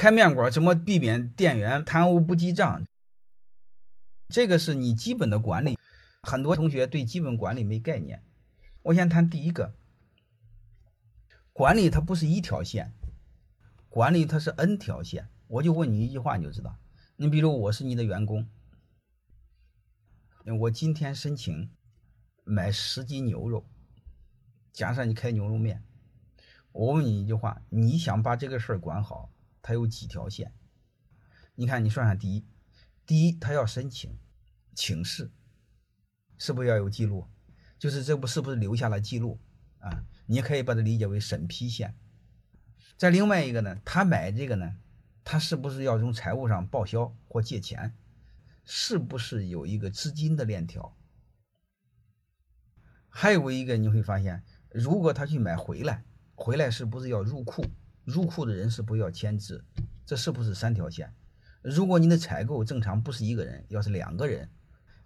开面馆怎么避免店员贪污不记账？这个是你基本的管理。很多同学对基本管理没概念。我先谈第一个，管理它不是一条线，管理它是 N 条线。我就问你一句话，你就知道。你比如我是你的员工，我今天申请买十斤牛肉，假设你开牛肉面，我问你一句话，你想把这个事儿管好？它有几条线？你看，你算算，第一，第一，他要申请请示，是不是要有记录？就是这不是不是留下了记录啊？你可以把它理解为审批线。再另外一个呢，他买这个呢，他是不是要从财务上报销或借钱？是不是有一个资金的链条？还有一个你会发现，如果他去买回来，回来是不是要入库？入库的人是不要签字，这是不是三条线？如果你的采购正常不是一个人，要是两个人，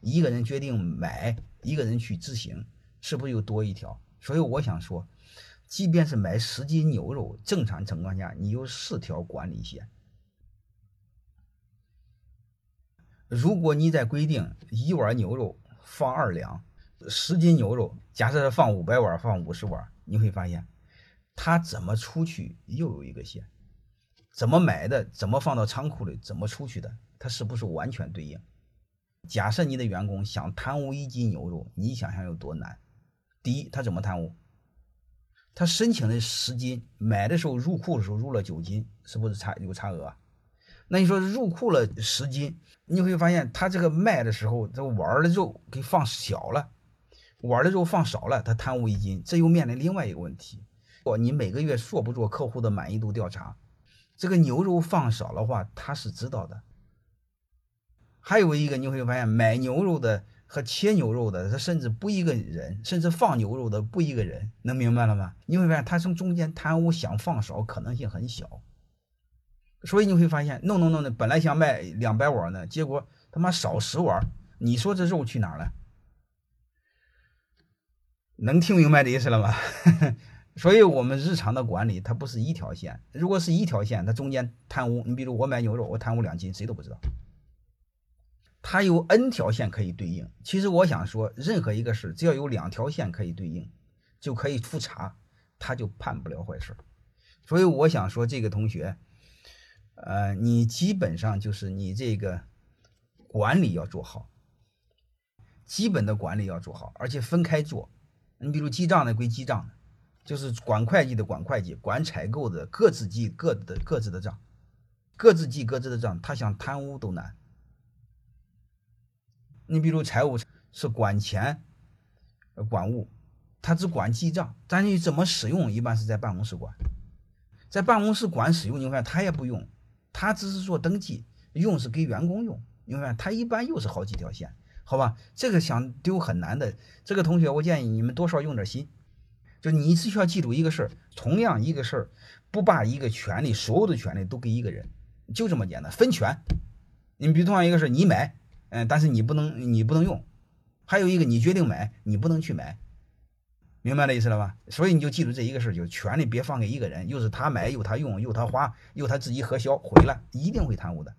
一个人决定买，一个人去执行，是不是又多一条？所以我想说，即便是买十斤牛肉，正常情况下你有四条管理线。如果你在规定一碗牛肉放二两，十斤牛肉假设放五百碗，放五十碗，你会发现。他怎么出去又有一个线，怎么买的，怎么放到仓库里，怎么出去的，它是不是完全对应？假设你的员工想贪污一斤牛肉，你想想有多难？第一，他怎么贪污？他申请的十斤，买的时候入库的时候入了九斤，是不是差有差额？那你说入库了十斤，你会发现他这个卖的时候，这个碗的肉给放小了，碗的肉放少了，他贪污一斤，这又面临另外一个问题。果你每个月做不做客户的满意度调查？这个牛肉放少的话，他是知道的。还有一个你会发现，买牛肉的和切牛肉的，他甚至不一个人，甚至放牛肉的不一个人，能明白了吗？你会发现他从中间贪污，想放少可能性很小。所以你会发现，弄弄弄的，本来想卖两百碗呢，结果他妈少十碗，你说这肉去哪了？能听明白这意思了吗？所以，我们日常的管理它不是一条线。如果是一条线，它中间贪污，你比如我买牛肉，我贪污两斤，谁都不知道。它有 N 条线可以对应。其实我想说，任何一个事，只要有两条线可以对应，就可以复查，他就判不了坏事。所以我想说，这个同学，呃，你基本上就是你这个管理要做好，基本的管理要做好，而且分开做。你比如记账的归记账的。就是管会计的管会计，管采购的各自记各自的各自的账，各自记各自的账，他想贪污都难。你比如财务是管钱，管物，他只管记账，但你怎么使用，一般是在办公室管，在办公室管使用，你看他也不用，他只是做登记，用是给员工用，你看他一般又是好几条线，好吧？这个想丢很难的，这个同学我建议你们多少用点心。就你只需要记住一个事儿，同样一个事儿，不把一个权利，所有的权利都给一个人，就这么简单，分权。你比如同样一个事儿，你买，嗯，但是你不能，你不能用。还有一个，你决定买，你不能去买，明白这意思了吧？所以你就记住这一个事儿，就权利别放给一个人，又是他买，又他用，又他花，又他自己核销，回来，一定会贪污的。